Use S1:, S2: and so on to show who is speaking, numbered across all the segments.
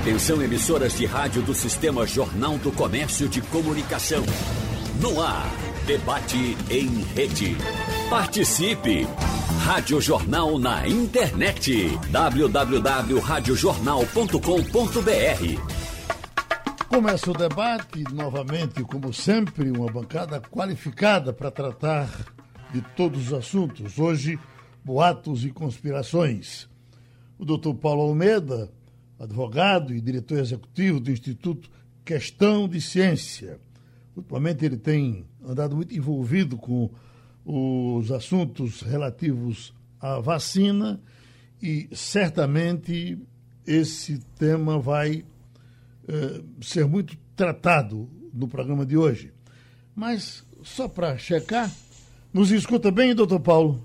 S1: Atenção emissoras de rádio do Sistema Jornal do Comércio de Comunicação. No ar, debate em rede. Participe! Rádio Jornal na internet. www.radiojornal.com.br
S2: Começa o debate, novamente, como sempre, uma bancada qualificada para tratar de todos os assuntos. Hoje, boatos e conspirações. O doutor Paulo Almeida, advogado e diretor executivo do Instituto Questão de Ciência. Ultimamente ele tem andado muito envolvido com os assuntos relativos à vacina e certamente esse tema vai eh, ser muito tratado no programa de hoje. Mas, só para checar, nos escuta bem, doutor Paulo?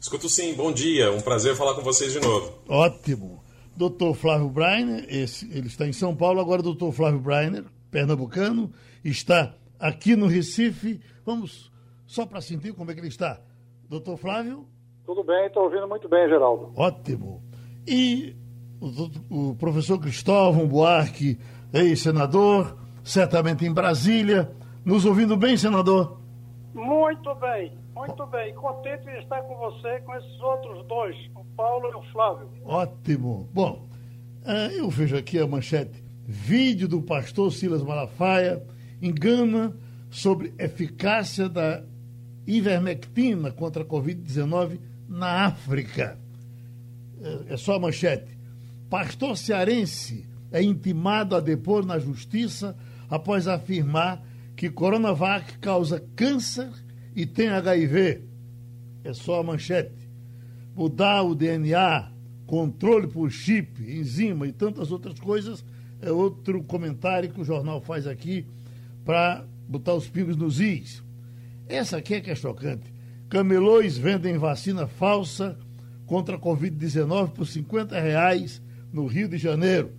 S3: Escuto sim, bom dia, um prazer falar com vocês de novo.
S2: Ótimo. Doutor Flávio Breiner, esse, ele está em São Paulo, agora doutor Flávio Breiner, pernambucano, está aqui no Recife. Vamos só para sentir como é que ele está. Doutor Flávio?
S4: Tudo bem, estou ouvindo muito bem, Geraldo.
S2: Ótimo. E o, o professor Cristóvão Buarque, ex-senador, certamente em Brasília. Nos ouvindo bem, senador?
S4: Muito bem, muito bem. Contente de estar com você, com esses outros dois, o Paulo e o Flávio.
S2: Ótimo. Bom, eu vejo aqui a manchete. Vídeo do pastor Silas Malafaia engana sobre eficácia da ivermectina contra a Covid-19 na África. É só a manchete. Pastor cearense é intimado a depor na justiça após afirmar que Coronavac causa câncer e tem HIV. É só a manchete. Mudar o DNA, controle por chip, enzima e tantas outras coisas é outro comentário que o jornal faz aqui para botar os pingos nos is. Essa aqui é que é chocante. Camelões vendem vacina falsa contra a Covid-19 por 50 reais no Rio de Janeiro.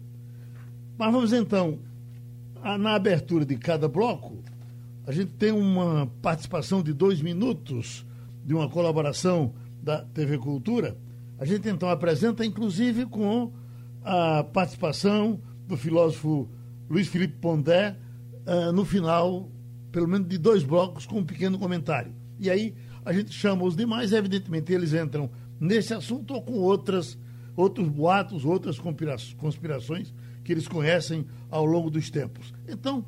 S2: Mas vamos então, na abertura de cada bloco, a gente tem uma participação de dois minutos de uma colaboração da TV Cultura. A gente então apresenta, inclusive, com a participação do filósofo Luiz Felipe Pondé, uh, no final, pelo menos de dois blocos, com um pequeno comentário. E aí a gente chama os demais, evidentemente eles entram nesse assunto ou com outras, outros boatos, outras conspirações que eles conhecem ao longo dos tempos. Então,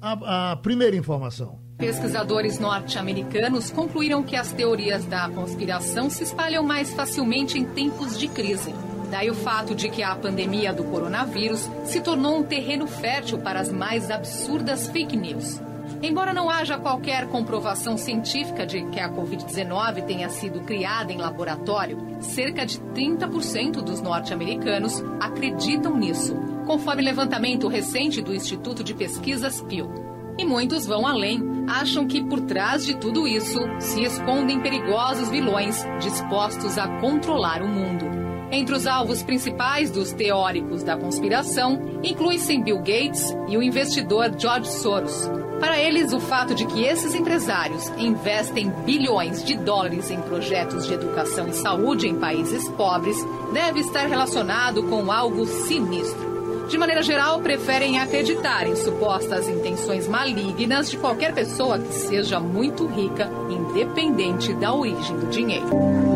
S2: a, a primeira informação.
S5: Pesquisadores norte-americanos concluíram que as teorias da conspiração se espalham mais facilmente em tempos de crise. Daí o fato de que a pandemia do coronavírus se tornou um terreno fértil para as mais absurdas fake news. Embora não haja qualquer comprovação científica de que a Covid-19 tenha sido criada em laboratório, cerca de 30% dos norte-americanos acreditam nisso, conforme levantamento recente do Instituto de Pesquisas Pew. E muitos vão além, acham que por trás de tudo isso se escondem perigosos vilões dispostos a controlar o mundo. Entre os alvos principais dos teóricos da conspiração, inclui-se Bill Gates e o investidor George Soros. Para eles, o fato de que esses empresários investem bilhões de dólares em projetos de educação e saúde em países pobres deve estar relacionado com algo sinistro. De maneira geral, preferem acreditar em supostas intenções malignas de qualquer pessoa que seja muito rica, independente da origem do dinheiro.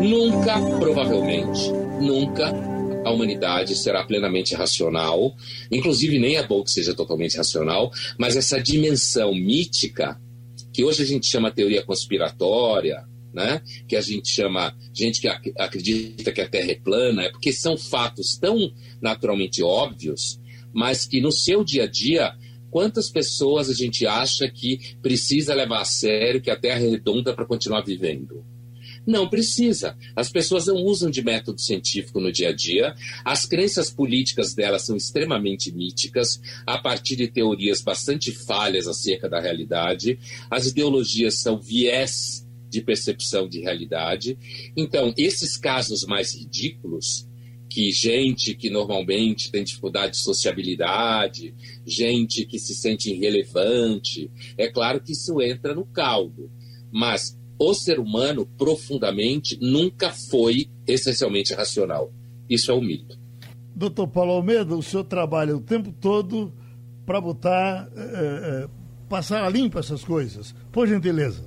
S6: Nunca, provavelmente, nunca a humanidade será plenamente racional, inclusive nem é bom que seja totalmente racional, mas essa dimensão mítica, que hoje a gente chama teoria conspiratória, né? que a gente chama gente que acredita que a Terra é plana, é porque são fatos tão naturalmente óbvios mas que no seu dia a dia, quantas pessoas a gente acha que precisa levar a sério que a Terra é redonda para continuar vivendo? Não precisa. As pessoas não usam de método científico no dia a dia. As crenças políticas delas são extremamente míticas, a partir de teorias bastante falhas acerca da realidade. As ideologias são viés de percepção de realidade. Então, esses casos mais ridículos que gente que normalmente tem dificuldade de sociabilidade, gente que se sente irrelevante, é claro que isso entra no caldo. Mas o ser humano, profundamente, nunca foi essencialmente racional. Isso é um mito.
S2: Doutor Paulo Almeida, o senhor trabalha o tempo todo para botar, é, é, passar a limpo essas coisas. Por gentileza.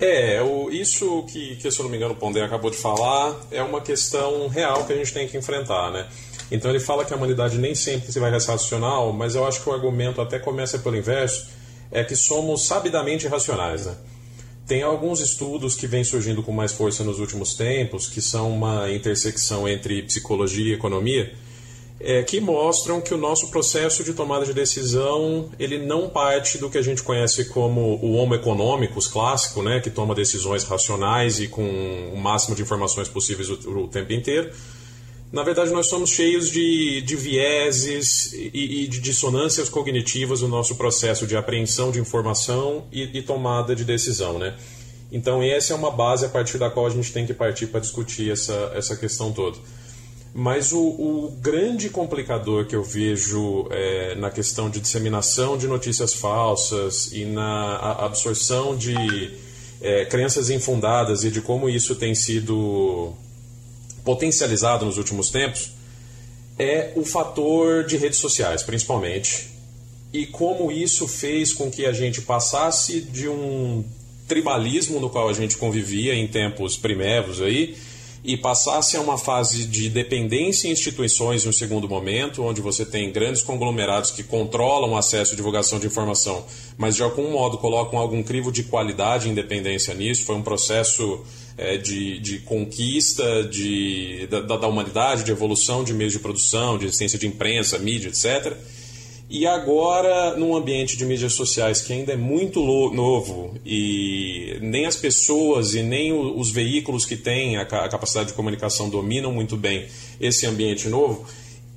S3: É, o, isso que, que, se eu não me engano, o Pondé acabou de falar é uma questão real que a gente tem que enfrentar, né? Então ele fala que a humanidade nem sempre se vai ser racional, mas eu acho que o argumento até começa pelo inverso, é que somos sabidamente irracionais, né? Tem alguns estudos que vêm surgindo com mais força nos últimos tempos, que são uma intersecção entre psicologia e economia, é, que mostram que o nosso processo de tomada de decisão ele não parte do que a gente conhece como o homo econômicos clássico, né, que toma decisões racionais e com o máximo de informações possíveis o, o tempo inteiro. Na verdade, nós somos cheios de, de vieses e, e, de dissonâncias cognitivas no nosso processo de apreensão de informação e, e tomada de decisão, né? Então, essa é uma base a partir da qual a gente tem que partir para discutir essa, essa questão toda. Mas o, o grande complicador que eu vejo é, na questão de disseminação de notícias falsas e na absorção de é, crenças infundadas e de como isso tem sido potencializado nos últimos tempos é o fator de redes sociais, principalmente, e como isso fez com que a gente passasse de um tribalismo no qual a gente convivia em tempos primeiros aí e passasse a uma fase de dependência em instituições em um segundo momento, onde você tem grandes conglomerados que controlam o acesso e divulgação de informação, mas de algum modo colocam algum crivo de qualidade e independência nisso. Foi um processo é, de, de conquista de, da, da humanidade, de evolução de meios de produção, de existência de imprensa, mídia, etc e agora, num ambiente de mídias sociais que ainda é muito novo e nem as pessoas e nem os veículos que têm a capacidade de comunicação dominam muito bem esse ambiente novo,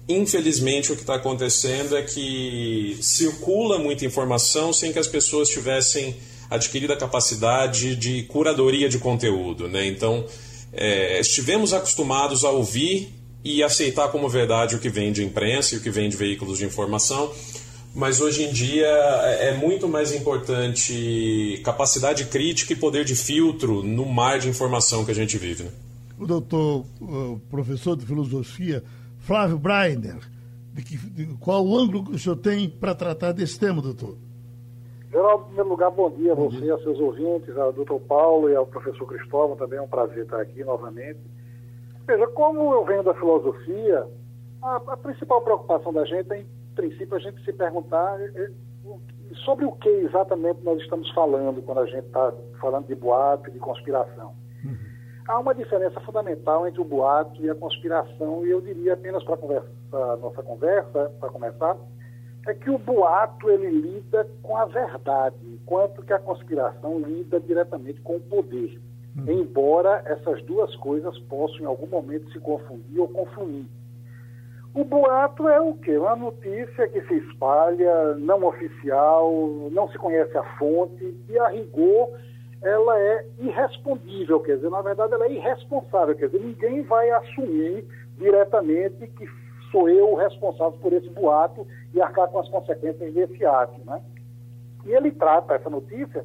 S3: infelizmente o que está acontecendo é que circula muita informação sem que as pessoas tivessem adquirido a capacidade de curadoria de conteúdo. Né? Então, é, estivemos acostumados a ouvir e aceitar como verdade o que vem de imprensa e o que vem de veículos de informação. Mas hoje em dia é, é muito mais importante capacidade crítica e poder de filtro no mar de informação que a gente vive. Né?
S2: O doutor, o professor de filosofia, Flávio Breiner, de que, de qual o ângulo que o senhor tem para tratar desse tema, doutor?
S7: Geraldo, em primeiro lugar, bom dia a você, a seus ouvintes, ao doutor Paulo e ao professor Cristóvão, também é um prazer estar aqui novamente. Veja, como eu venho da filosofia, a, a principal preocupação da gente é, em princípio, a gente se perguntar é, é, sobre o que exatamente nós estamos falando quando a gente está falando de boato e de conspiração. Uhum. Há uma diferença fundamental entre o boato e a conspiração, e eu diria apenas para a nossa conversa, para começar, é que o boato ele lida com a verdade, enquanto que a conspiração lida diretamente com o poder. Uhum. Embora essas duas coisas possam em algum momento se confundir ou confundir. O boato é o quê? Uma notícia que se espalha, não oficial, não se conhece a fonte, e a rigor ela é irrespondível, quer dizer, na verdade ela é irresponsável, quer dizer, ninguém vai assumir diretamente que sou eu o responsável por esse boato e arcar com as consequências desse ato, né? E ele trata essa notícia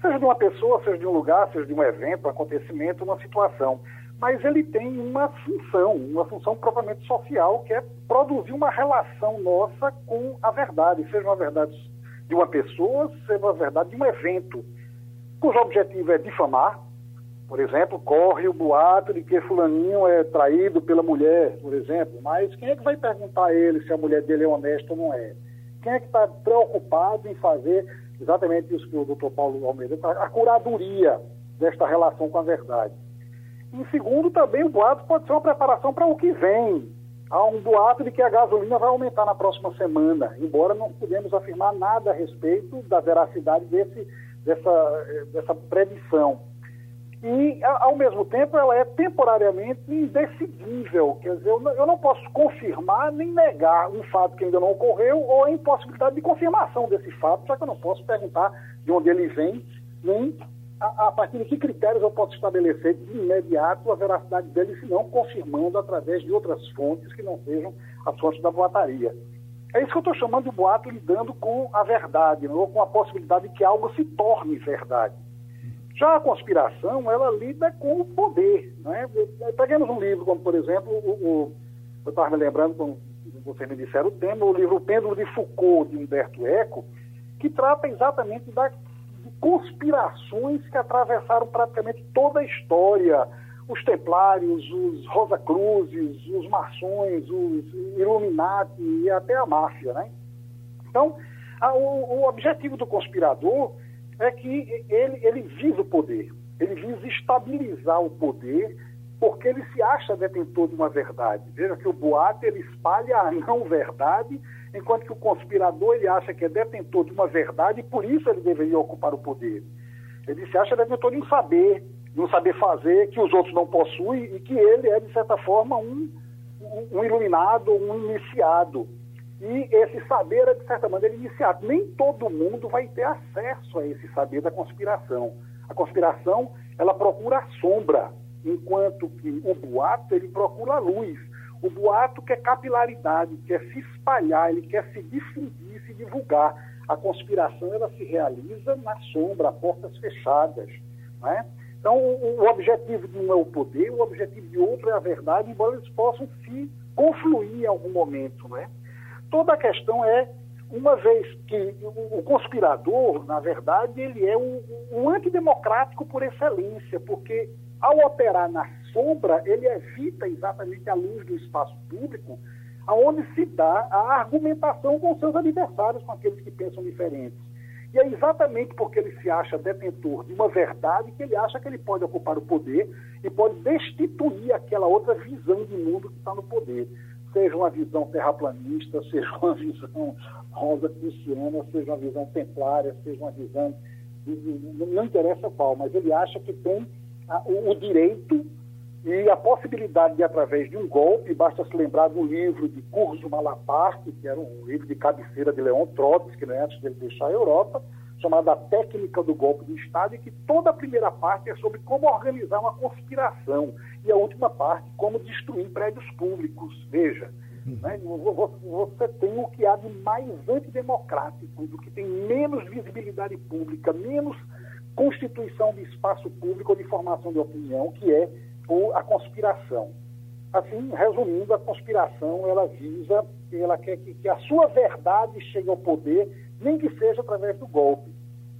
S7: seja de uma pessoa, seja de um lugar, seja de um evento, um acontecimento, uma situação. Mas ele tem uma função, uma função propriamente social, que é produzir uma relação nossa com a verdade, seja uma verdade de uma pessoa, seja uma verdade de um evento, cujo objetivo é difamar, por exemplo, corre o boato de que fulaninho é traído pela mulher, por exemplo, mas quem é que vai perguntar a ele se a mulher dele é honesta ou não é? Quem é que está preocupado em fazer exatamente isso que o doutor Paulo Almeida a curadoria desta relação com a verdade. Em segundo, também o boato pode ser uma preparação para o que vem. Há um boato de que a gasolina vai aumentar na próxima semana, embora não podemos afirmar nada a respeito da veracidade desse, dessa, dessa predição e, ao mesmo tempo, ela é temporariamente indecidível. Quer dizer, eu não posso confirmar nem negar um fato que ainda não ocorreu ou a impossibilidade de confirmação desse fato, já que eu não posso perguntar de onde ele vem, nem a, a partir de que critérios eu posso estabelecer de imediato a veracidade dele, se não confirmando através de outras fontes que não sejam as fontes da boataria. É isso que eu estou chamando de boato lidando com a verdade, ou com a possibilidade de que algo se torne verdade. Já a conspiração, ela lida com o poder. Né? Peguemos um livro como, por exemplo, o, o eu estava me lembrando, quando vocês me disseram o tema, o livro Pêndulo de Foucault, de Humberto Eco, que trata exatamente da, de conspirações que atravessaram praticamente toda a história. Os templários, os Rosacruzes, os maçons, os Illuminati e até a máfia. Né? Então, a, o, o objetivo do conspirador é que ele, ele visa o poder, ele visa estabilizar o poder, porque ele se acha detentor de uma verdade. Veja que o boato ele espalha a não verdade, enquanto que o conspirador ele acha que é detentor de uma verdade e por isso ele deveria ocupar o poder. Ele se acha detentor de um saber, de um saber fazer que os outros não possuem e que ele é, de certa forma, um, um iluminado, um iniciado. E esse saber é, de certa maneira, iniciado. Nem todo mundo vai ter acesso a esse saber da conspiração. A conspiração, ela procura a sombra, enquanto que o boato, ele procura a luz. O boato quer capilaridade, quer se espalhar, ele quer se difundir, se divulgar. A conspiração, ela se realiza na sombra, a portas fechadas. Né? Então, o, objetivo de um é o poder, o objetivo de outro é a verdade, embora eles possam se confluir em algum momento, né? Toda a questão é, uma vez que o, conspirador, na verdade, ele é um, um antidemocrático por excelência, porque ao operar na sombra, ele evita exatamente a luz do espaço público, aonde se dá a argumentação com seus adversários, com aqueles que pensam diferentes. E é exatamente porque ele se acha detentor de uma verdade que ele acha que ele pode ocupar o poder e pode destituir aquela outra visão de mundo que está no poder seja uma visão terraplanista, seja uma visão rosa cristiana, seja uma visão templária, seja uma visão. Não interessa qual, mas ele acha que tem o, direito e a possibilidade de, através de um golpe, basta se lembrar do livro de Curso Malaparte, que era um livro de cabeceira de Leon Trotsky, né, antes de ele deixar a Europa, chamado A Técnica do Golpe de Estado, e que toda a primeira parte é sobre como organizar uma conspiração e a última parte, como destruir prédios públicos. Veja, uhum. né, você tem o que há de mais antidemocrático, do que tem menos visibilidade pública, menos constituição de espaço público ou de formação de opinião, que é a conspiração. Assim, resumindo, a conspiração ela visa, ela quer que, que a sua verdade chegue ao poder, nem que seja através do golpe,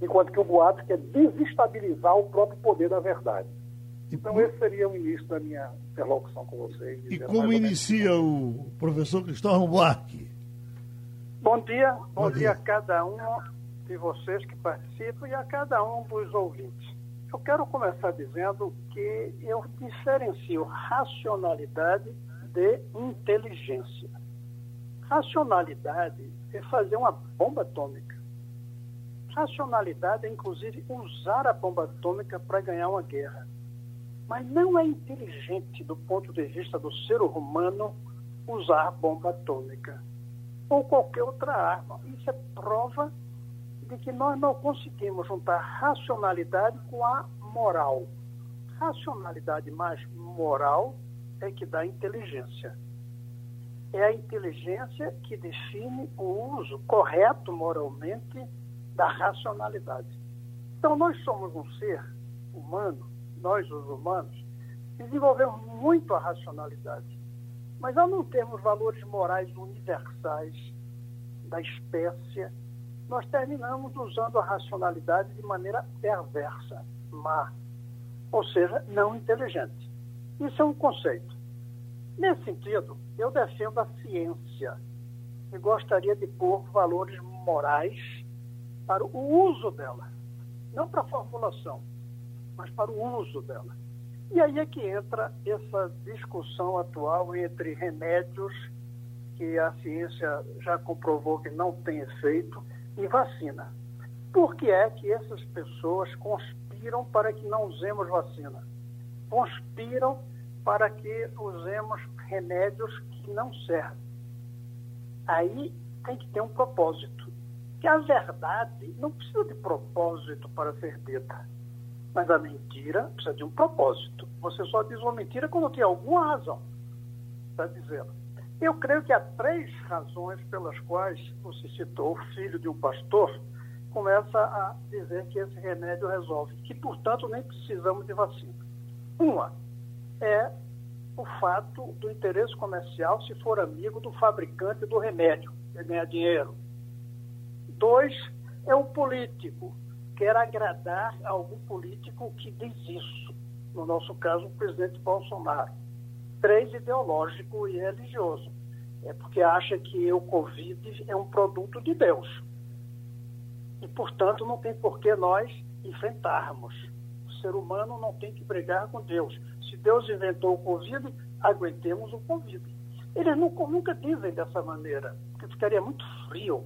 S7: enquanto que o boato quer desestabilizar o próprio poder da verdade. Então, esse seria o início da minha interlocução com vocês.
S2: E como inicia o professor Cristóvão Buarque?
S4: Bom dia, bom, bom dia. dia a cada um de vocês que participam e a cada um dos ouvintes. Eu quero começar dizendo que eu diferencio racionalidade de inteligência. Racionalidade é fazer uma bomba atômica. Racionalidade é, inclusive, usar a bomba atômica para ganhar uma guerra. Mas não é inteligente, do ponto de vista do ser humano, usar bomba atômica ou qualquer outra arma. Isso é prova de que nós não conseguimos juntar racionalidade com a moral. Racionalidade mais moral é que dá inteligência. É a inteligência que define o uso correto moralmente da racionalidade. Então, nós somos um ser humano nós, os humanos, desenvolvemos muito a racionalidade. Mas ao não termos valores morais universais da espécie, nós terminamos usando a racionalidade de maneira perversa, má, ou seja, não inteligente. Isso é um conceito. Nesse sentido, eu defendo a ciência e gostaria de pôr valores morais para o uso dela, não para a formulação mas para o uso dela. E aí é que entra essa discussão atual entre remédios que a ciência já comprovou que não tem efeito e vacina. Por que é que essas pessoas conspiram para que não usemos vacina? Conspiram para que usemos remédios que não servem. Aí tem que ter um propósito. Que a verdade não precisa de propósito para ser dita. Mas a mentira precisa de um propósito. Você só diz uma mentira quando tem alguma razão para dizê-la. Eu creio que há três razões pelas quais você citou o filho de um pastor começa a dizer que esse remédio resolve, que, portanto, nem precisamos de vacina. Uma é o fato do interesse comercial se for amigo do fabricante do remédio, que ganha dinheiro. Dois é o político, quer agradar algum político que diz isso. No nosso caso, o presidente Bolsonaro. Três, ideológico e religioso. É porque acha que o Covid é um produto de Deus. E, portanto, não tem por que nós enfrentarmos. O ser humano não tem que brigar com Deus. Deus inventou o Covid, aguentemos o Covid. Eles nunca, nunca dizem dessa maneira, porque ficaria muito frio.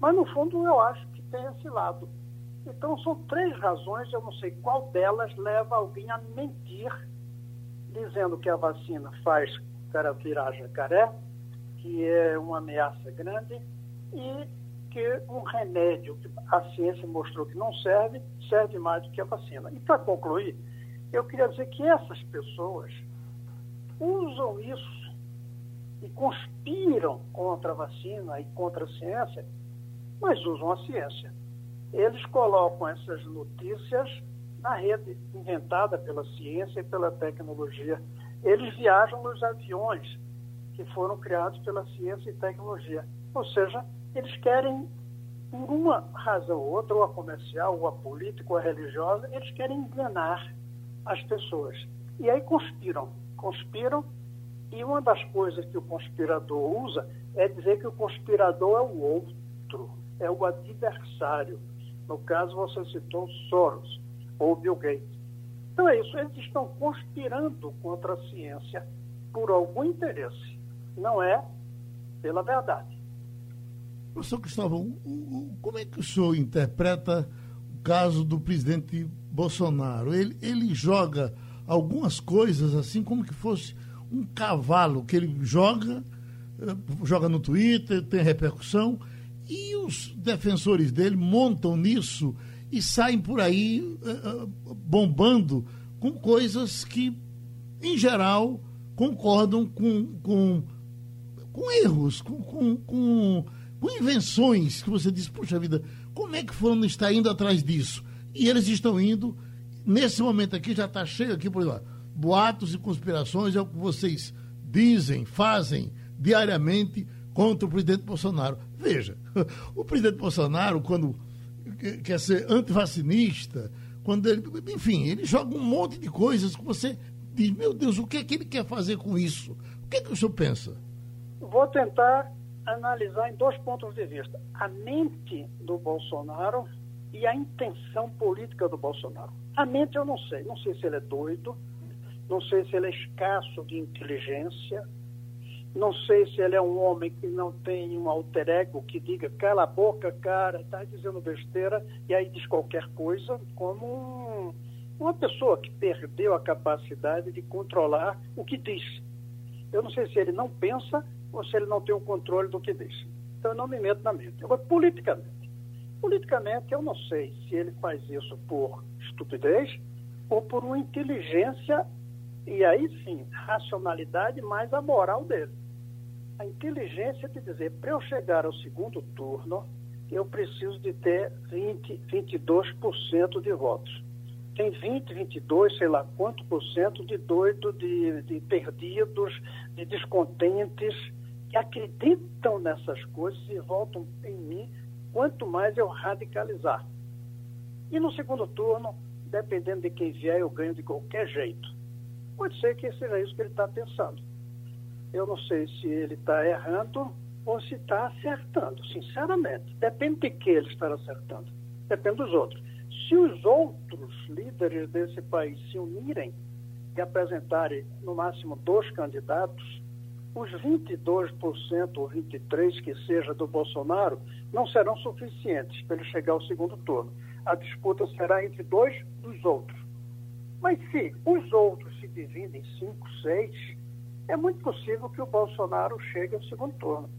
S4: Mas, no fundo, eu acho que tem esse lado. Então, são três razões, eu não sei qual delas leva alguém a mentir, dizendo que a vacina faz cara virar jacaré, que é uma ameaça grande, e que um remédio que a ciência mostrou que não serve, serve mais do que a vacina. E para concluir, eu queria dizer que essas pessoas usam isso e conspiram contra a vacina e contra a ciência, mas usam a ciência. Eles colocam essas notícias na rede inventada pela ciência e pela tecnologia. Eles viajam nos aviões que foram criados pela ciência e tecnologia. Ou seja, eles querem, por uma razão ou outra, ou a comercial, ou a política, ou a religiosa, eles querem enganar as pessoas. E aí conspiram. Conspiram, e uma das coisas que o conspirador usa é dizer que o conspirador é o outro, é o adversário. No caso, você citou Soros ou Bill Gates. Então é isso, eles estão conspirando contra a ciência por algum interesse, não é pela verdade.
S2: Professor Cristóvão, como é que o senhor interpreta o caso do presidente Bolsonaro? Ele, ele joga algumas coisas assim como que fosse um cavalo que ele joga, eh, joga no Twitter, tem repercussão, e os defensores dele montam nisso e saem por aí uh, bombando com coisas que, em geral, concordam com, com, com erros, com, com, com com invenções que você diz, puxa vida, como é que fulano está indo atrás disso? E eles estão indo, nesse momento aqui já está cheio aqui, por exemplo, boatos e conspirações é o que vocês dizem, fazem diariamente contra o presidente Bolsonaro. Veja, o presidente Bolsonaro, quando quer ser antivacinista, quando ele, enfim, ele joga um monte de coisas que você diz, meu Deus, o que é que ele quer fazer com isso? O que é que o senhor pensa?
S4: Vou tentar analisar em dois pontos de vista: a mente do Bolsonaro e a intenção política do Bolsonaro. A mente eu não sei, não sei se ele é doido, não sei se ele é escasso de inteligência, não sei se ele é um homem que não tem um alter ego que diga cala a boca, cara, está dizendo besteira e aí diz qualquer coisa, como um, uma pessoa que perdeu a capacidade de controlar o que diz. Eu não sei se ele não pensa ou se ele não tem o controle do que diz. Então eu não me meto na mente. Agora, politicamente. Politicamente, eu não sei se ele faz isso por estupidez ou por uma inteligência, e aí sim, racionalidade mais a moral dele. A inteligência de dizer, para eu chegar ao segundo turno, eu preciso de ter 20, 22% de votos tem 20, 22, sei lá quanto por cento de doido, de, de perdidos, de descontentes, que acreditam nessas coisas e voltam em mim quanto mais eu radicalizar. E no segundo turno, dependendo de quem vier, eu ganho de qualquer jeito. Pode ser que seja isso que ele está pensando. Eu não sei se ele está errando ou se está acertando, sinceramente. Depende de que ele está acertando. Depende dos outros. Se os outros líderes desse país se unirem e apresentarem no máximo dois candidatos, os 22% ou 23% que seja do Bolsonaro não serão suficientes para ele chegar ao segundo turno. A disputa será entre dois dos outros. Mas se os outros se dividem em cinco, seis, é muito possível que o Bolsonaro chegue ao segundo turno.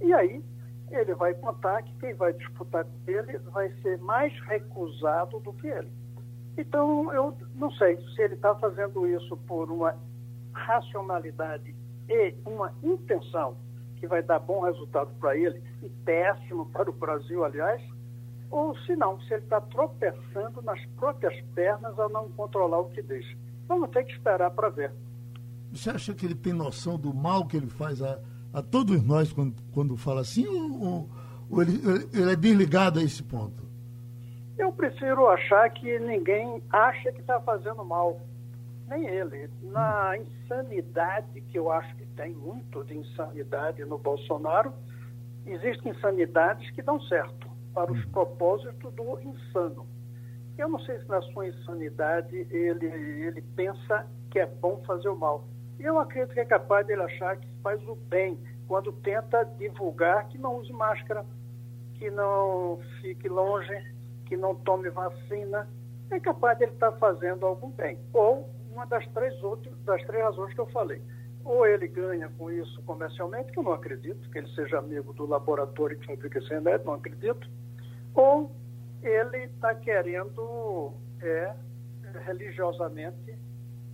S4: E aí ele vai contar que quem vai disputar com ele vai ser mais recusado do que ele. Então, eu não sei se ele está fazendo isso por uma racionalidade e uma intenção que vai dar bom resultado para ele e péssimo para o Brasil, aliás, ou se não, se ele está tropeçando nas próprias pernas ao não controlar o que diz. Vamos ter que esperar para ver.
S2: Você acha que ele tem noção do mal que ele faz a, a todos nós quando, quando fala assim, ou, ou ele, ele é desligado a esse ponto?
S4: Eu prefiro achar que ninguém acha que está fazendo mal. Nem ele. Na insanidade, que eu acho que tem muito de insanidade no Bolsonaro, existem insanidades que dão certo para os propósitos do insano. Eu não sei se na sua insanidade ele, ele pensa que é bom fazer o mal. Eu acredito que é capaz dele achar que faz o bem quando tenta divulgar que não use máscara, que não fique longe, que não tome vacina. É capaz dele estar fazendo algum bem. Ou uma das três outras, das três razões que eu falei. Ou ele ganha com isso comercialmente, que eu não acredito, que ele seja amigo do laboratório que fabrica esse remédio, não acredito ou ele está querendo é, religiosamente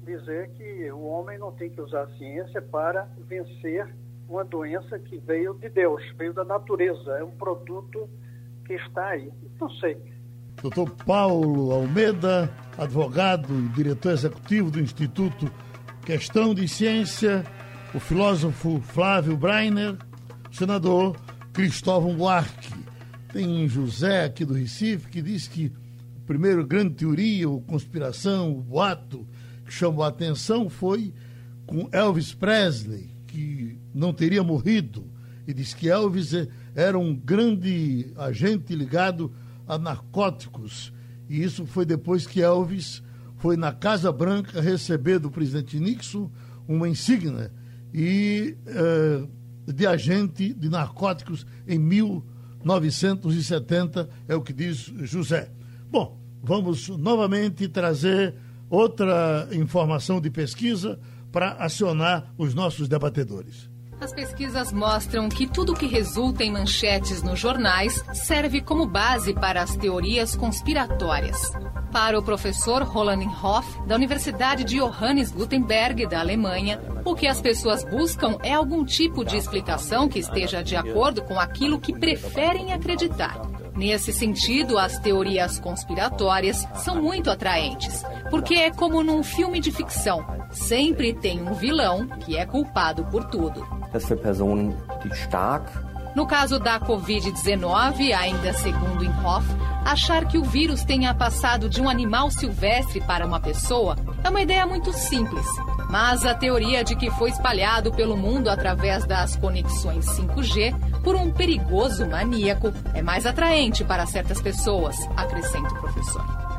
S4: dizer que o homem não tem que usar a ciência para vencer uma doença que veio de Deus, veio da natureza, é um produto que está aí. Não sei.
S2: Doutor Paulo Almeida, advogado e diretor executivo do Instituto Questão de Ciência, o filósofo Flávio Breiner, o senador Cristóvão Buarque. Tem José aqui do Recife que diz que a primeira grande teoria, ou conspiração, o boato que chamou a atenção foi com Elvis Presley, que não teria morrido. E diz que Elvis era um grande agente ligado a narcóticos. E isso foi depois que Elvis foi na Casa Branca receber do presidente Nixon uma insígnia e, uh, de agente de narcóticos em mil 970, é o que diz José. Bom, vamos novamente trazer outra informação de pesquisa para acionar os nossos debatedores.
S5: As pesquisas mostram que tudo que resulta em manchetes nos jornais serve como base para as teorias conspiratórias. Para o professor Roland Hoff, da Universidade de Johannes Gutenberg, da Alemanha, o que as pessoas buscam é algum tipo de explicação que esteja de acordo com aquilo que preferem acreditar. Nesse sentido, as teorias conspiratórias são muito atraentes, porque é como num filme de ficção: sempre tem um vilão que é culpado por tudo. No caso da Covid-19, ainda segundo Inhofe, achar que o vírus tenha passado de um animal silvestre para uma pessoa é uma ideia muito simples. Mas a teoria de que foi espalhado pelo mundo através das conexões 5G por um perigoso maníaco é mais atraente para certas pessoas, acrescenta o professor.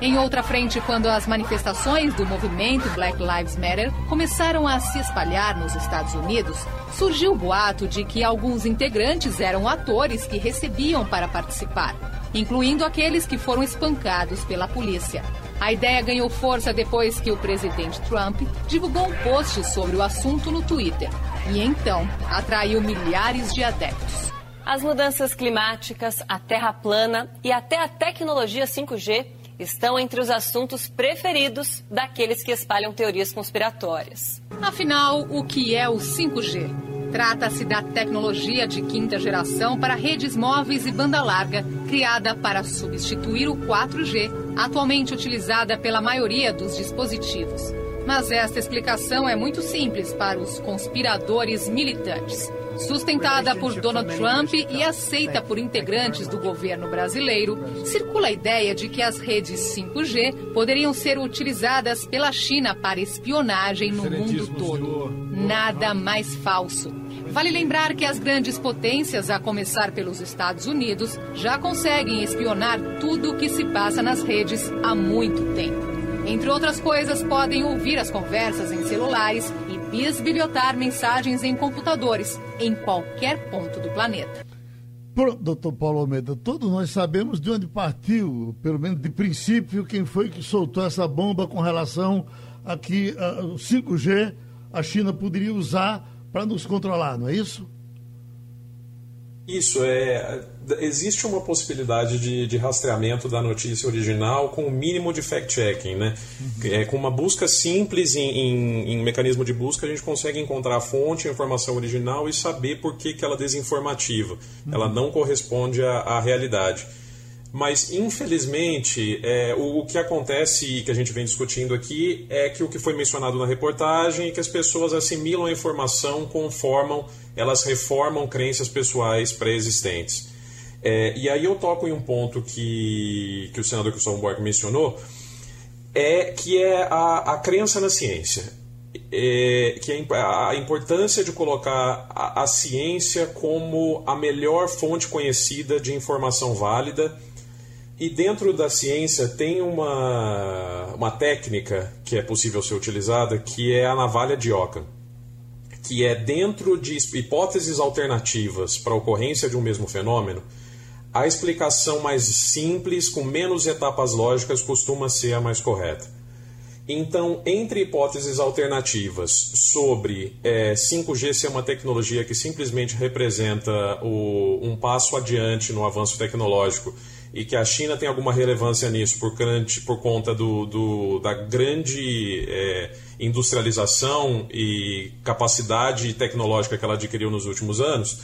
S5: Em outra frente, quando as manifestações do movimento Black Lives Matter começaram a se espalhar nos Estados Unidos, surgiu o boato de que alguns integrantes eram atores que recebiam para participar, incluindo aqueles que foram espancados pela polícia. A ideia ganhou força depois que o presidente Trump divulgou um post sobre o assunto no Twitter e então atraiu milhares de adeptos.
S8: As mudanças climáticas, a terra plana e até a tecnologia 5G estão entre os assuntos preferidos daqueles que espalham teorias conspiratórias.
S5: Afinal, o que é o 5G? Trata-se da tecnologia de quinta geração para redes móveis e banda larga, criada para substituir o 4G, atualmente utilizada pela maioria dos dispositivos. Mas esta explicação é muito simples para os conspiradores militantes. Sustentada por Donald Trump e aceita por integrantes do governo brasileiro, circula a ideia de que as redes 5G poderiam ser utilizadas pela China para espionagem no mundo todo. Nada mais falso. Vale lembrar que as grandes potências, a começar pelos Estados Unidos, já conseguem espionar tudo o que se passa nas redes há muito tempo. Entre outras coisas, podem ouvir as conversas em celulares e bisbilhotar mensagens em computadores em qualquer ponto do planeta.
S2: Pronto, doutor Paulo Almeida, todos nós sabemos de onde partiu, pelo menos de princípio, quem foi que soltou essa bomba com relação a que o 5G a China poderia usar para nos controlar, não é isso?
S3: Isso, é, existe uma possibilidade de, de rastreamento da notícia original com o um mínimo de fact-checking. Né? Uhum. É, com uma busca simples em, em, em, mecanismo de busca, a gente consegue encontrar a fonte, a informação original e saber por que, que ela é desinformativa. Uhum. Ela não corresponde à, à realidade. Mas, infelizmente, é, o, o, que acontece e que a gente vem discutindo aqui é que o que foi mencionado na reportagem é que as pessoas assimilam a informação, conformam, elas reformam crenças pessoais pré-existentes. É, e aí eu toco em um ponto que, que o senador Gustavo Buarque mencionou, é que é a, a crença na ciência. É, que é a, a importância de colocar a, a ciência como a melhor fonte conhecida de informação válida e dentro da ciência tem uma, uma técnica que é possível ser utilizada, que é a navalha de Ockham, que é dentro de hipóteses alternativas para a ocorrência de um mesmo fenômeno, a explicação mais simples, com menos etapas lógicas, costuma ser a mais correta. Então, entre hipóteses alternativas sobre é, 5G ser uma tecnologia que simplesmente representa o, um passo adiante no avanço tecnológico e que a China tem alguma relevância nisso por, por conta do, do da grande é, industrialização e capacidade tecnológica que ela adquiriu nos últimos anos,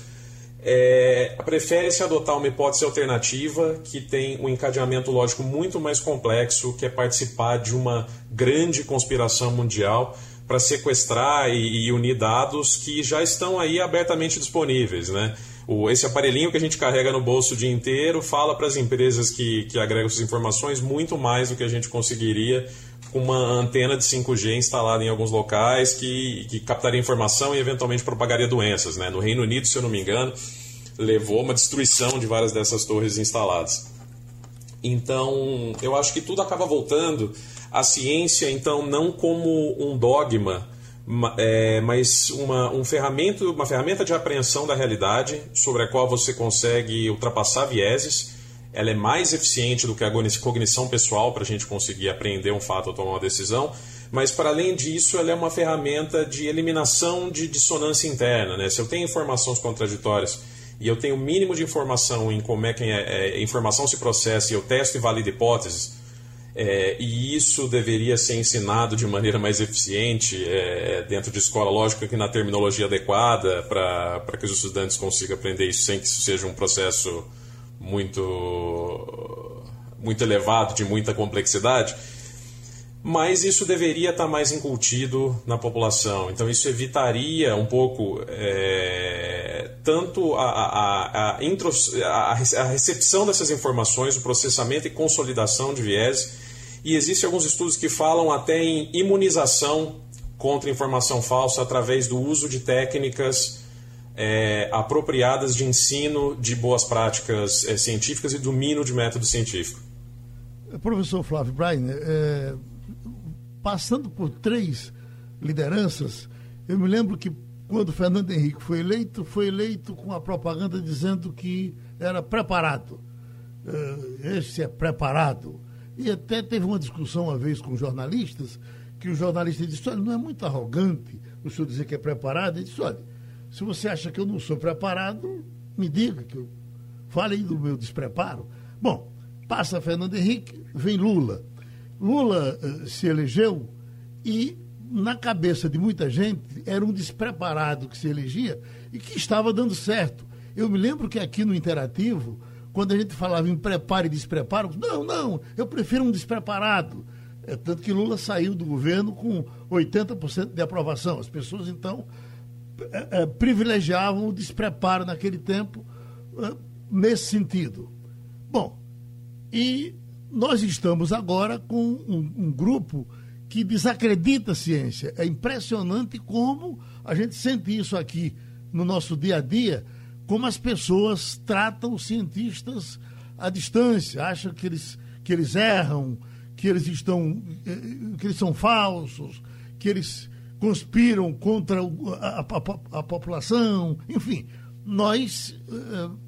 S3: é, prefere-se adotar uma hipótese alternativa que tem um encadeamento lógico muito mais complexo, que é participar de uma grande conspiração mundial para sequestrar e, e unir dados que já estão aí abertamente disponíveis, né? O, esse aparelhinho que a gente carrega no bolso o dia inteiro fala para as empresas que, que agregam essas informações muito mais do que a gente conseguiria com uma antena de 5G instalada em alguns locais que, que captaria informação e eventualmente propagaria doenças. Né? No Reino Unido, se eu não me engano, levou uma destruição de várias dessas torres instaladas. Então, eu acho que tudo acaba voltando à ciência, então, não como um dogma é, mas uma, um ferramenta, uma ferramenta de apreensão da realidade sobre a qual você consegue ultrapassar vieses. Ela é mais eficiente do que a cognição pessoal para a gente conseguir apreender um fato ou tomar uma decisão. Mas, para além disso, ela é uma ferramenta de eliminação de dissonância interna. Né? Se eu tenho informações contraditórias e eu tenho o mínimo de informação em como é que a é, é, informação se processa e eu testo e valido hipóteses, é, e isso deveria ser ensinado de maneira mais eficiente é, dentro de escola, lógico que na terminologia adequada, para que os estudantes consigam aprender isso sem que isso seja um processo muito, muito elevado, de muita complexidade. Mas isso deveria estar mais incutido na população. Então, isso evitaria um pouco é, tanto a, a, a, a, recepção dessas informações, o processamento e consolidação de viés e existem alguns estudos que falam até em imunização contra informação falsa através do uso de técnicas é, apropriadas de ensino de boas práticas é, científicas e domínio de método científico.
S2: Professor Flávio Brian, é, passando por três lideranças, eu me lembro que quando Fernando Henrique foi eleito, foi eleito com a propaganda dizendo que era preparado. É, esse é preparado. E até teve uma discussão uma vez com jornalistas, que o jornalista disse, olha, não é muito arrogante o senhor dizer que é preparado? Ele disse, olha, se você acha que eu não sou preparado, me diga que eu fale aí do meu despreparo. Bom, passa Fernando Henrique, vem Lula. Lula uh, se elegeu e na cabeça de muita gente era um despreparado que se elegia e que estava dando certo. Eu me lembro que aqui no Interativo quando a gente falava em preparo e despreparo, não, não, eu prefiro um despreparado. É, tanto que Lula saiu do governo com 80% de aprovação. As pessoas, então, é, é, privilegiavam o despreparo naquele tempo é, nesse sentido. Bom, e nós estamos agora com um, um grupo que desacredita a ciência. É impressionante como a gente sente isso aqui no nosso dia a dia como as pessoas tratam os cientistas à distância, acham que eles, que eles erram, que eles estão, eh, que eles são falsos, que eles conspiram contra a, a, a população, enfim, nós uh,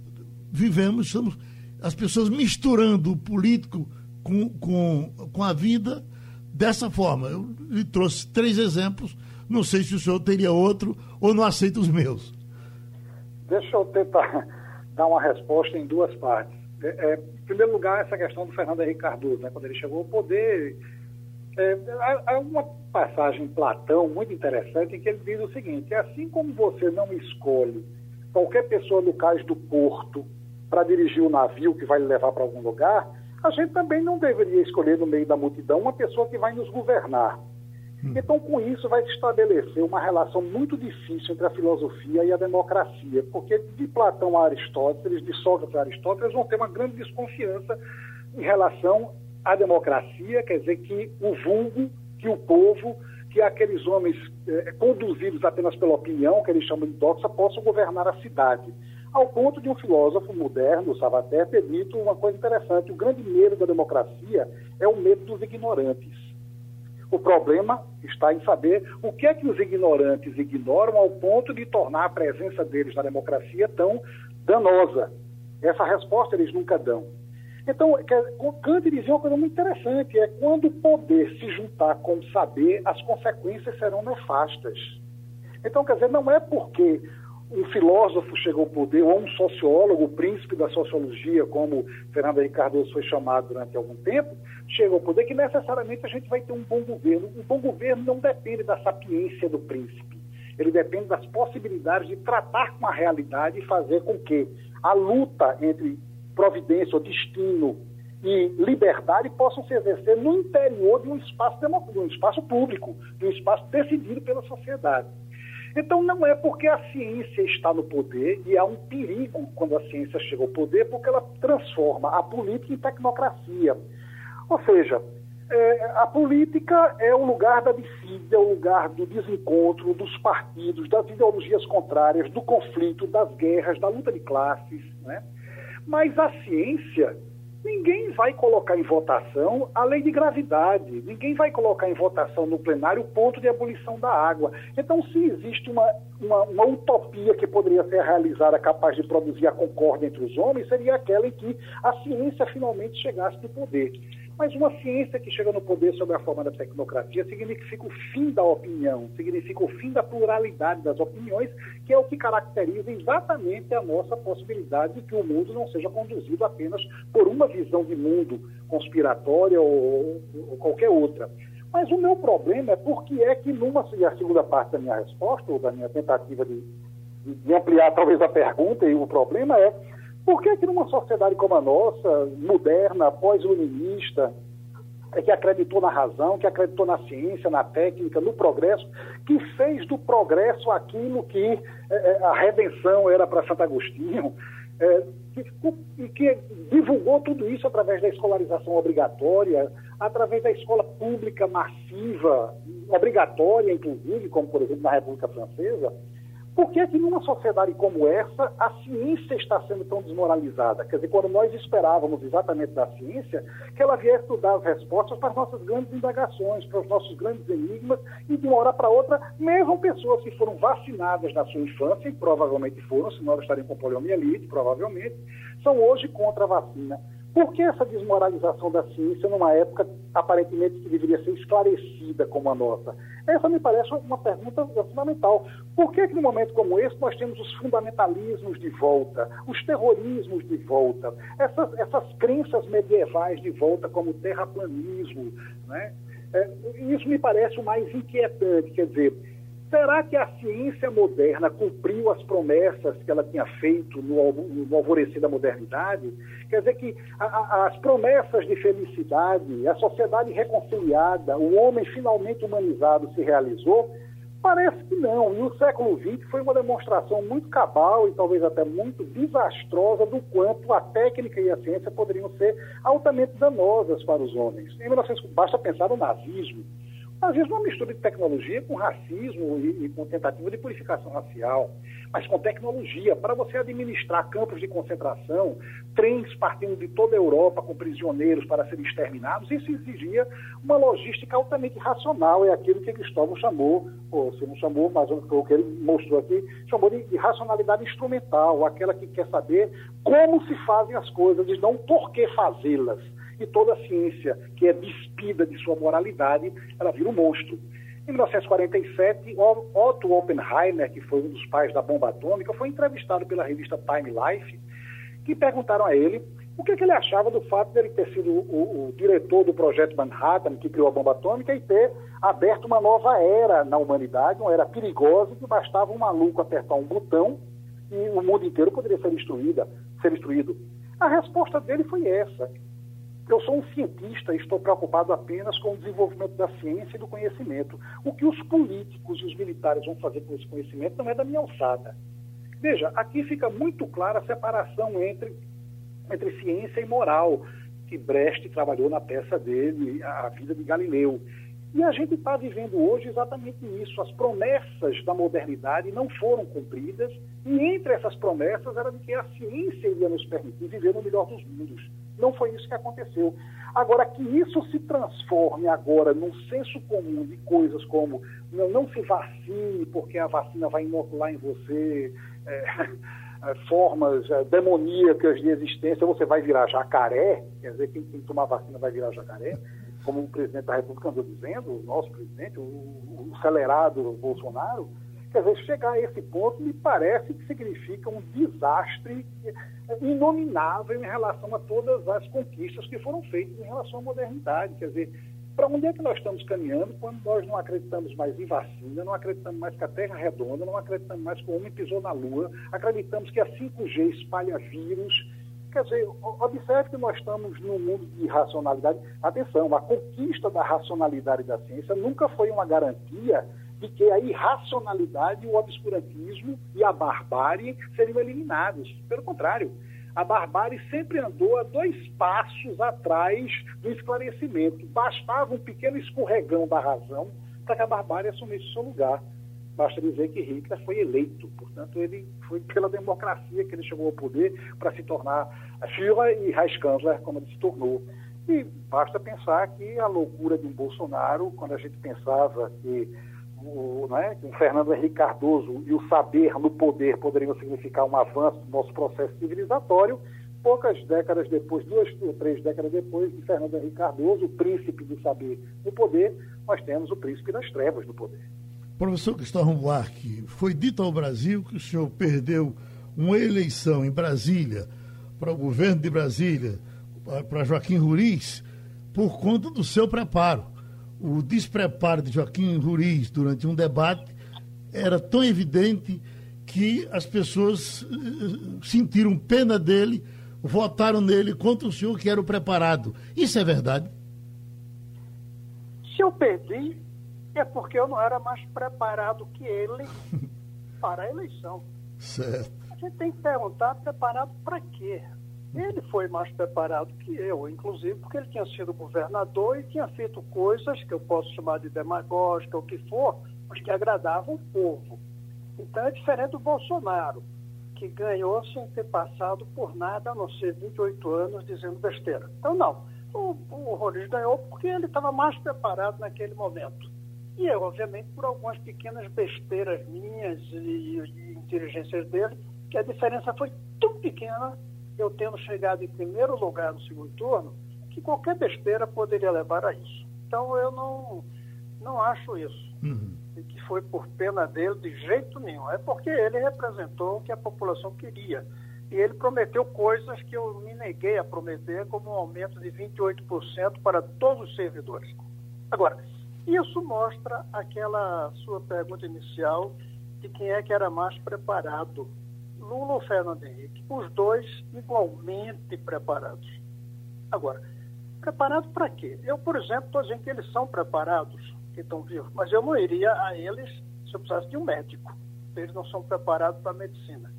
S2: vivemos, estamos, as pessoas misturando o político com, com, com a vida dessa forma. Eu lhe trouxe três exemplos, não sei se o senhor teria outro ou não aceita os meus.
S7: Deixa eu tentar dar uma resposta em duas partes. É, é, em primeiro lugar, essa questão do Fernando Henrique Cardoso, né, quando ele chegou ao poder, é, há uma passagem em Platão muito interessante em que ele diz o seguinte: assim como você não escolhe qualquer pessoa no cais do porto para dirigir o navio que vai levar para algum lugar, a gente também não deveria escolher no meio da multidão uma pessoa que vai nos governar. Hum. Então, com isso, vai se estabelecer uma relação muito difícil entre a filosofia e a democracia, porque de Platão a Aristóteles, de Sócrates a Aristóteles, vão ter uma grande desconfiança em relação à democracia, quer dizer, que o vulgo, que o povo, que aqueles homens eh, conduzidos apenas pela opinião, que eles chamam de doxa, possam governar a cidade. Ao ponto de um filósofo moderno, Savater, ter dito uma coisa interessante: o grande medo da democracia é o medo dos ignorantes. O problema está em saber o que é que os ignorantes ignoram ao ponto de tornar a presença deles na democracia tão danosa. Essa resposta eles nunca dão. Então, Kant dizia uma coisa muito interessante: é quando o poder se juntar com o saber, as consequências serão nefastas. Então, quer dizer, não é porque um filósofo chegou ao poder, ou um sociólogo, o príncipe da sociologia, como Fernando Henrique Cardoso foi chamado durante algum tempo, chegou ao poder, que necessariamente a gente vai ter um bom governo. Um bom governo não depende da sapiência do príncipe. Ele depende das possibilidades de tratar com a realidade e fazer com que a luta entre providência ou destino e liberdade possam se exercer no interior de um espaço, de um espaço público, de um espaço decidido pela sociedade. Então, não é porque a ciência está no poder, e há um perigo quando a ciência chega ao poder, porque ela transforma a política em tecnocracia. Ou seja, é, a política é o lugar da dissídia, o lugar do desencontro, dos partidos, das ideologias contrárias, do conflito, das guerras, da luta de classes. Né? Mas a ciência Ninguém vai colocar em votação a lei de gravidade, ninguém vai colocar em votação no plenário o ponto de abolição da água. Então, se existe uma, uma, uma, utopia que poderia ser realizada capaz de produzir a concórdia entre os homens, seria aquela em que a ciência finalmente chegasse no poder. Mas uma ciência que chega no poder sob a forma da tecnocracia significa o fim da opinião, significa o fim da pluralidade das opiniões, que é o que caracteriza exatamente a nossa possibilidade de que o mundo não seja conduzido apenas por uma visão de mundo conspiratória ou, ou qualquer outra. Mas o meu problema é por que é que numa, e a segunda parte da minha resposta, ou da minha tentativa de, de ampliar talvez a pergunta, e o problema é por que, que numa sociedade como a nossa, moderna, pós-iluminista, é que acreditou na razão, que acreditou na ciência, na técnica, no progresso, que fez do progresso aquilo que é, é a redenção era para Santo Agostinho, é, e que divulgou tudo isso através da escolarização obrigatória, através da escola pública massiva, obrigatória, inclusive, como por exemplo na República Francesa, por que, que numa sociedade como essa a ciência está sendo tão desmoralizada? Quer dizer, quando nós esperávamos exatamente da ciência que ela viesse dar as respostas para as nossas grandes indagações, para os nossos grandes enigmas, e de uma hora para outra, mesmo pessoas que foram vacinadas na sua infância, e provavelmente foram, senão elas estariam com poliomielite, provavelmente, são hoje contra a vacina. Por que essa desmoralização da ciência numa época aparentemente que deveria ser esclarecida como a nossa? Essa me parece uma pergunta fundamental. Por que, que num momento como esse nós temos os fundamentalismos de volta, os terrorismos de volta, essas, essas crenças medievais de volta como o terraplanismo? Né? É, isso me parece o mais inquietante, quer dizer, Será que a ciência moderna cumpriu as promessas que ela tinha feito no, no alvorecer da modernidade? Quer dizer que a, a, as promessas de felicidade, a sociedade reconciliada, o homem finalmente humanizado se realizou? Parece que não. E o século XX foi uma demonstração muito cabal e talvez até muito desastrosa do quanto a técnica e a ciência poderiam ser altamente danosas para os homens. Em 1900, basta pensar no nazismo às vezes uma mistura de tecnologia com racismo e, e, com tentativa de purificação racial, mas com tecnologia, para você administrar campos de concentração, trens partindo de toda a Europa com prisioneiros para serem exterminados, isso exigia uma logística altamente racional, é aquilo que Cristóvão chamou, ou se não chamou, mas o que ele mostrou aqui, chamou de, de racionalidade instrumental, aquela que quer saber como se fazem as coisas e não por que fazê-las e toda a ciência que é despida de sua moralidade, ela vira um monstro. Em 1947, Otto Oppenheimer, que foi um dos pais da bomba atômica, foi entrevistado pela revista Time Life que perguntaram a ele o que, que ele achava do fato de ele ter sido o, o, diretor do projeto Manhattan, que criou a bomba atômica, e ter aberto uma nova era na humanidade, uma era perigosa, que bastava um maluco apertar um botão e o mundo inteiro poderia ser destruída, ser destruído. A resposta dele foi essa. Eu sou um cientista e estou preocupado apenas com o desenvolvimento da ciência e do conhecimento. O que os políticos e os militares vão fazer com esse conhecimento não é da minha alçada. Veja, aqui fica muito clara a separação entre entre ciência e moral, que Brecht trabalhou na peça dele, A Vida de Galileu. E a gente está vivendo hoje exatamente isso. As promessas da modernidade não foram cumpridas, e entre essas promessas era de que a ciência iria nos permitir viver no melhor dos mundos. Não foi isso que aconteceu. Agora, que isso se transforme agora num senso comum de coisas como não, não se vacine porque a vacina vai inocular em você. É, Eh, formas eh, demoníacas de existência, você vai virar jacaré, quer dizer, quem, quem tomar vacina vai virar jacaré, como o presidente da República andou dizendo, o nosso presidente, o, o acelerado Bolsonaro, quer dizer, chegar a esse ponto me parece que significa um desastre inominável em relação a todas as conquistas que foram feitas em relação à modernidade, quer dizer, para onde é que nós estamos caminhando quando nós não acreditamos mais em vacina, não acreditamos mais que a Terra é redonda, não acreditamos mais que o homem pisou na Lua, acreditamos que a 5G espalha vírus. Quer dizer, observe que nós estamos num mundo de racionalidade. Atenção, a conquista da racionalidade da ciência nunca foi uma garantia de que a irracionalidade, o obscurantismo e a barbárie seriam eliminados. Pelo contrário, a barbárie sempre andou a dois passos atrás do esclarecimento. Bastava um pequeno escorregão da razão para que a barbárie assumisse seu lugar. Basta dizer que Hitler foi eleito, portanto, ele foi pela democracia que ele chegou ao poder para se tornar Führer e Reichskanzler, como ele se tornou. E basta pensar que a loucura de um Bolsonaro, quando a gente pensava que o, né, o Fernando Henrique Cardoso e o saber no poder poderiam significar um avanço do nosso processo civilizatório, poucas décadas depois, duas ou três décadas depois de Fernando Henrique Cardoso, o príncipe do saber no poder, nós temos o príncipe das trevas no poder.
S2: Professor Cristóvão Buarque, foi dito ao Brasil que o senhor perdeu uma eleição em Brasília, para o governo de Brasília, para Joaquim Ruiz, por conta do seu preparo o despreparo de Joaquim Ruriz durante um debate era tão evidente que as pessoas uh, sentiram pena dele, votaram nele contra o senhor que era o preparado. Isso é verdade?
S4: Se eu perdi, é porque eu não era mais preparado que ele para a eleição.
S2: Certo.
S4: A gente tem que perguntar preparado para quê? Ele foi mais preparado que eu, inclusive porque ele tinha sido governador e tinha feito coisas que eu posso chamar de demagógica, o que for, mas que agradavam o povo. Então é diferente do Bolsonaro, que ganhou sem ter passado por nada, a não ser 28 anos dizendo besteira. Então, não. O, o Roriz ganhou porque ele estava mais preparado naquele momento. E eu, obviamente, por algumas pequenas besteiras minhas e, e inteligências dele, que a diferença foi tão pequena eu tendo chegado em primeiro lugar no segundo turno, que qualquer besteira poderia levar a isso. Então eu não, não acho isso. Uhum. E que foi por pena dele de jeito nenhum. É porque ele representou o que a população queria. E ele prometeu coisas que eu me neguei a prometer, como um aumento de 28% para todos os servidores. Agora, isso mostra aquela sua pergunta inicial de quem é que era mais preparado Lula ou Fernando Henrique, os dois igualmente preparados. Agora, preparado para quê? Eu, por exemplo, estou dizendo que eles são preparados, que estão vivos, mas eu não iria a eles se eu precisasse de um médico. Eles não são preparados para a medicina.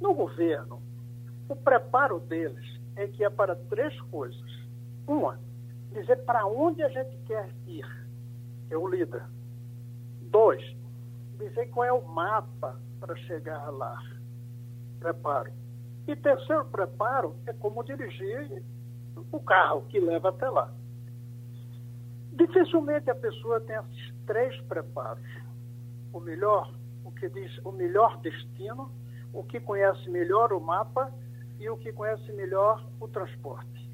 S4: No governo, o preparo deles é que é para três coisas. Uma, dizer para onde a gente quer ir, é o líder. Dois, dizer qual é o mapa para chegar lá preparo. E terceiro preparo é como dirigir o carro que leva até lá. Dificilmente a pessoa tem esses três preparos. O melhor, o que diz o melhor destino, o que conhece melhor o mapa e o que conhece melhor o transporte.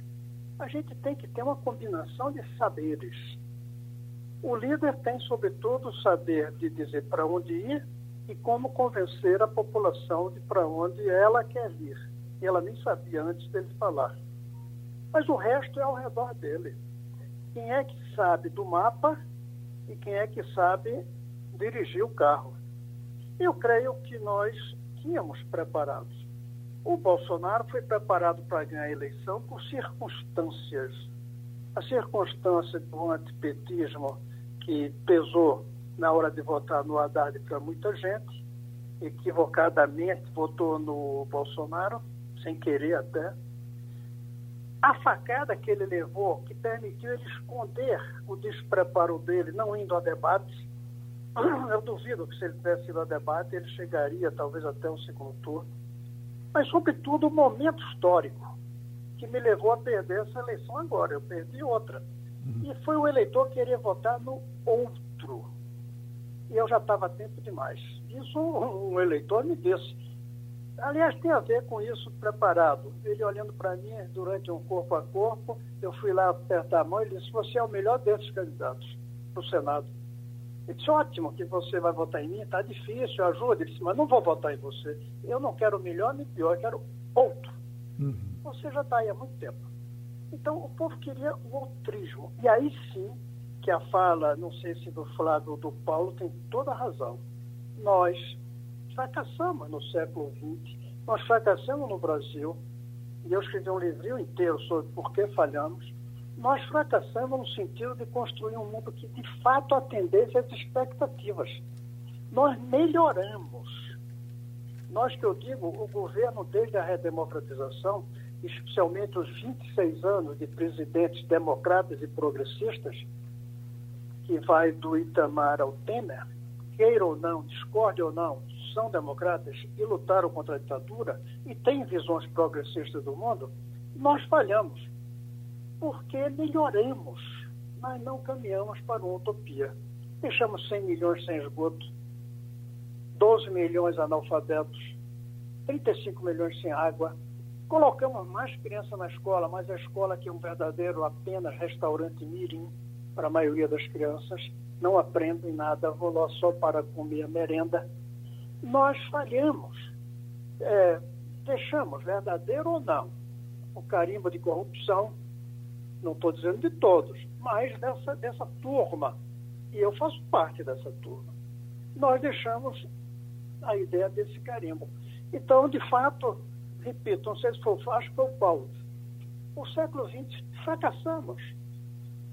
S4: A gente tem que ter uma combinação de saberes. O líder tem, sobretudo, o saber de dizer para onde ir e como convencer a população de para onde ela quer ir. E ela nem sabia antes dele falar. Mas o resto é ao redor dele. Quem é que sabe do mapa e quem é que sabe dirigir o carro? Eu creio que nós tínhamos preparados. O Bolsonaro foi preparado para ganhar a eleição por circunstâncias. A circunstância do antipetismo que pesou na hora de votar no Haddad para muita gente, equivocadamente votou no Bolsonaro, sem querer até. A facada que ele levou, que permitiu ele esconder o despreparo dele, não indo a debate, eu duvido que se ele tivesse ido a debate, ele chegaria talvez até o segundo turno. Mas, sobretudo, o momento histórico que me levou a perder essa eleição agora. Eu perdi outra. E foi o eleitor querer votar no outro. E eu já estava tempo demais. Isso um eleitor me disse. Aliás, tem a ver com isso preparado. Ele olhando para mim durante um corpo a corpo, eu fui lá apertar a mão e disse: Você é o melhor desses candidatos para o Senado. Ele disse: Ótimo que você vai votar em mim, está difícil, ajuda. Ele disse: Mas não vou votar em você. Eu não quero melhor nem pior, eu quero outro. Uhum. Você já está aí há muito tempo. Então, o povo queria o outrismo. E aí sim que a fala, não sei se do Flávio ou do Paulo, tem toda a razão. Nós fracassamos no século XX, nós fracassamos no Brasil, e eu escrevi um livro inteiro sobre por que falhamos. Nós fracassamos no sentido de construir um mundo que de fato atendesse às expectativas. Nós melhoramos. Nós que eu digo, o governo, desde a redemocratização, especialmente os 26 anos de presidentes democratas e progressistas, que vai do Itamar ao Temer, queira ou não, discorde ou não, são democratas e lutaram contra a ditadura e têm visões progressistas do mundo, nós falhamos. Porque melhoramos, mas não caminhamos para uma utopia. Deixamos 100 milhões sem esgoto, 12 milhões analfabetos, 35 milhões sem água, Colocamos mais crianças na escola, mas a escola que é um verdadeiro apenas restaurante mirim para a maioria das crianças, não aprendem nada, vou lá só para comer a merenda. Nós falhamos. É, deixamos, verdadeiro ou não, o carimbo de corrupção, não estou dizendo de todos, mas dessa, dessa turma, e eu faço parte dessa turma. Nós deixamos a ideia desse carimbo. Então, de fato, repito, não sei se foi o Fábio ou o Paulo, o século XX fracassamos.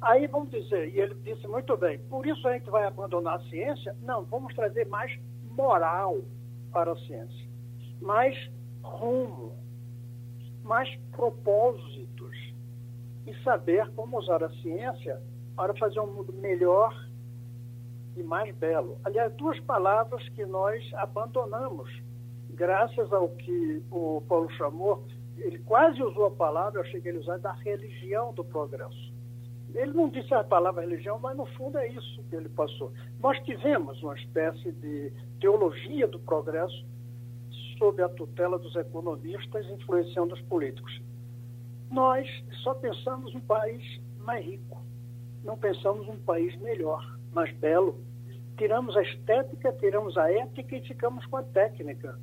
S4: Aí vamos dizer, e ele disse muito bem, por isso a gente vai abandonar a ciência? Não, vamos trazer mais moral para a ciência, mais rumo, mais propósitos e saber como usar a ciência para fazer um mundo melhor e mais belo. Aliás, duas palavras que nós abandonamos graças ao que o Paulo chamou, ele quase usou a palavra, eu achei que ele da religião do progresso. Ele não disse a palavra religião, mas no fundo é isso que ele passou. Nós tivemos uma espécie de teologia do progresso sob a tutela dos economistas, influenciando os políticos. Nós só pensamos um país mais rico, não pensamos um país melhor, mais belo. Tiramos a estética, tiramos a ética e ficamos com a técnica.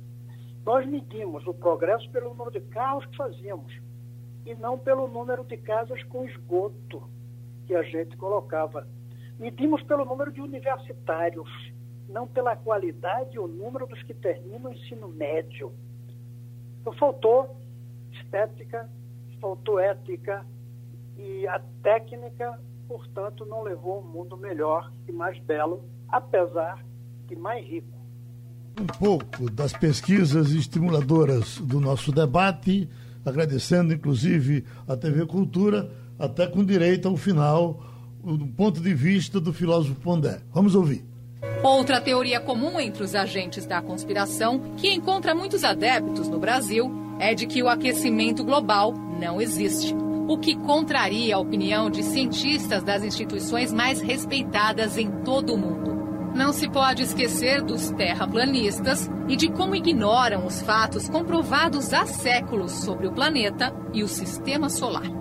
S4: Nós medimos o progresso pelo número de carros que fazíamos e não pelo número de casas com esgoto que a gente colocava. Medimos pelo número de universitários, não pela qualidade ou número dos que terminam o ensino médio. Então faltou estética, faltou ética e a técnica, portanto, não levou um mundo melhor e mais belo, apesar de mais rico
S2: um pouco das pesquisas estimuladoras do nosso debate, agradecendo inclusive a TV Cultura, até com direito ao final, do ponto de vista do filósofo Pondé. Vamos ouvir.
S5: Outra teoria comum entre os agentes da conspiração, que encontra muitos adeptos no Brasil, é de que o aquecimento global não existe. O que contraria a opinião de cientistas das instituições mais respeitadas em todo o mundo. Não se pode esquecer dos terraplanistas e de como ignoram os fatos comprovados há séculos sobre o planeta e o sistema solar.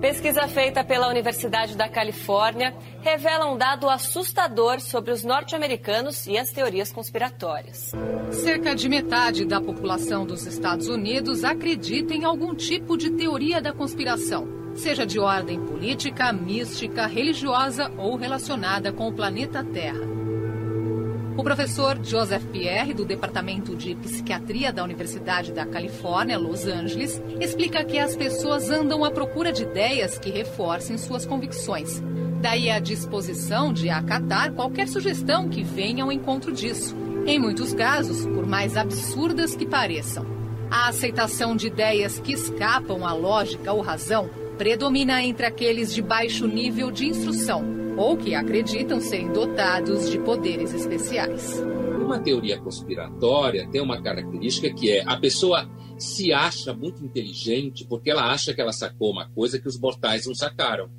S8: Pesquisa feita pela Universidade da Califórnia revela um dado assustador sobre os norte-americanos e as teorias conspiratórias.
S5: Cerca de metade da população dos Estados Unidos acredita em algum tipo de teoria da conspiração, seja de ordem política, mística, religiosa ou relacionada com o planeta Terra. O professor Joseph Pierre, do Departamento de Psiquiatria da Universidade da Califórnia, Los Angeles, explica que as pessoas andam à procura de ideias que reforcem suas convicções. Daí a disposição de acatar qualquer sugestão que venha ao encontro disso. Em muitos casos, por mais absurdas que pareçam. A aceitação de ideias que escapam à lógica ou razão predomina entre aqueles de baixo nível de instrução ou que acreditam serem dotados de poderes especiais.
S6: Uma teoria conspiratória tem uma característica que é a pessoa se acha muito inteligente porque ela acha que ela sacou uma coisa que os mortais não sacaram.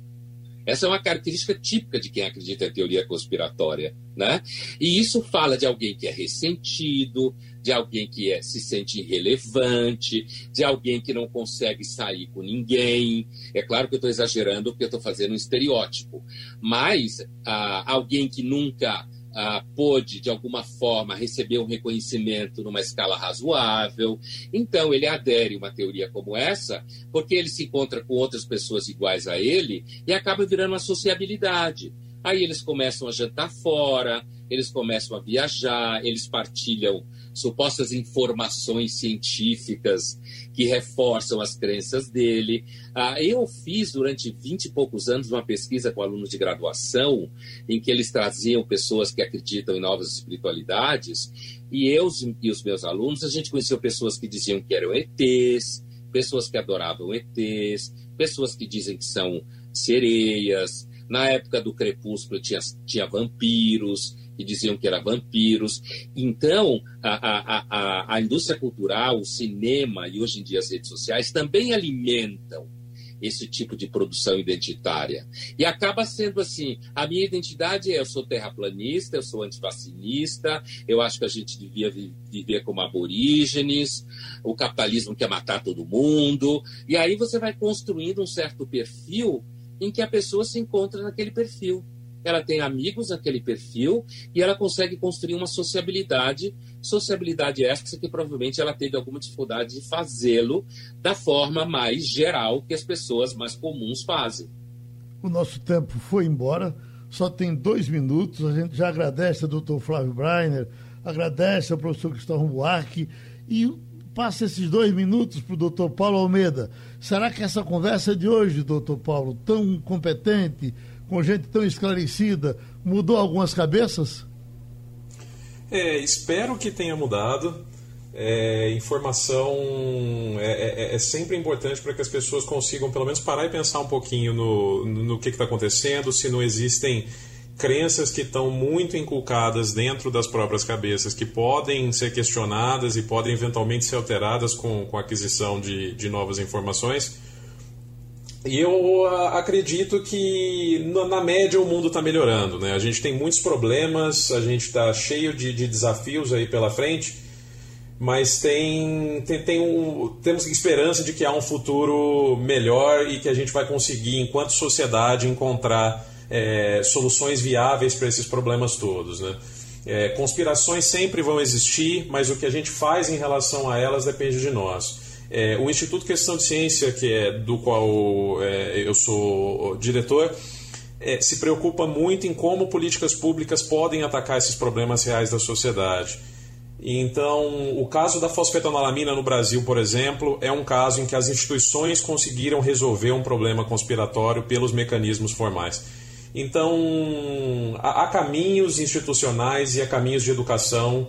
S6: Essa é uma característica típica de quem acredita em teoria conspiratória, né? E isso fala de alguém que é ressentido, de alguém que é, se sente irrelevante, de alguém que não consegue sair com ninguém. É claro que eu estou exagerando porque eu estou fazendo um estereótipo, mas ah, alguém que nunca ah, pôde, de alguma forma, receber um reconhecimento numa escala razoável. Então, ele adere a uma teoria como essa, porque ele se encontra com outras pessoas iguais a ele e acaba virando uma sociabilidade. Aí eles começam a jantar fora, eles começam a viajar, eles partilham supostas informações científicas que reforçam as crenças dele. Ah, eu fiz durante vinte e poucos anos uma pesquisa com alunos de graduação, em que eles traziam pessoas que acreditam em novas espiritualidades, e eu e os meus alunos, a gente conheceu pessoas que diziam que eram ETs, pessoas que adoravam ETs, pessoas que dizem que são sereias. Na época do crepúsculo tinha, tinha vampiros, que diziam que eram vampiros. Então, a, a, a, a indústria cultural, o cinema e hoje em dia as redes sociais também alimentam esse tipo de produção identitária. E acaba sendo assim: a minha identidade é eu sou terraplanista, eu sou antivacinista, eu acho que a gente devia viver como aborígenes, o capitalismo quer matar todo mundo. E aí você vai construindo um certo perfil em que a pessoa se encontra naquele perfil ela tem amigos naquele perfil e ela consegue construir uma sociabilidade, sociabilidade essa que provavelmente ela teve alguma dificuldade de fazê-lo da forma mais geral que as pessoas mais comuns fazem.
S2: O nosso tempo foi embora, só tem dois minutos. A gente já agradece ao doutor Flávio Breiner, agradece ao professor Cristóvão Buarque e passa esses dois minutos para o doutor Paulo Almeida. Será que essa conversa de hoje, doutor Paulo, tão competente, com gente tão esclarecida, mudou algumas cabeças?
S3: É, espero que tenha mudado. É, informação é, é, é, sempre importante para que as pessoas consigam pelo menos parar e pensar um pouquinho no, no que está acontecendo, se não existem crenças que estão muito inculcadas dentro das próprias cabeças, que podem ser questionadas e podem eventualmente ser alteradas com, com a aquisição de, de novas informações. Eu ah, acredito que na média o mundo está melhorando. Né? A gente tem muitos problemas, a gente está cheio de, de, desafios aí pela frente, mas tem, tem, tem um, temos esperança de que há um futuro melhor e que a gente vai conseguir, enquanto sociedade, encontrar é, soluções viáveis para esses problemas todos. Né? É, conspirações sempre vão existir, mas o que a gente faz em relação a elas depende de nós. É, o Instituto Questão de Ciência, que é do qual é, eu sou diretor, é, se preocupa muito em como políticas públicas podem atacar esses problemas reais da sociedade. Então, o caso da fosfetanolamina no Brasil, por exemplo, é um caso em que as instituições conseguiram resolver um problema conspiratório pelos mecanismos formais. Então, há caminhos institucionais e há caminhos de educação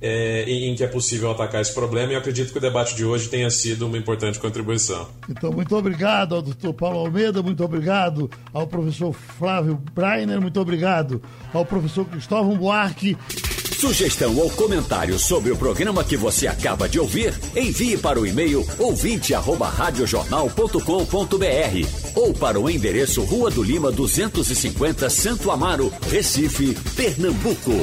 S3: é, em, que é possível atacar esse problema e eu acredito que o debate de hoje tenha sido uma importante contribuição.
S2: Então, muito obrigado ao doutor Paulo Almeida, muito obrigado ao professor Flávio Breiner, muito obrigado ao professor Cristóvão Buarque.
S1: Sugestão ou comentário sobre o programa que você acaba de ouvir, envie para o e-mail ouvinte@radiojornal.com.br ou para o endereço Rua do Lima 250, Santo Amaro, Recife, Pernambuco.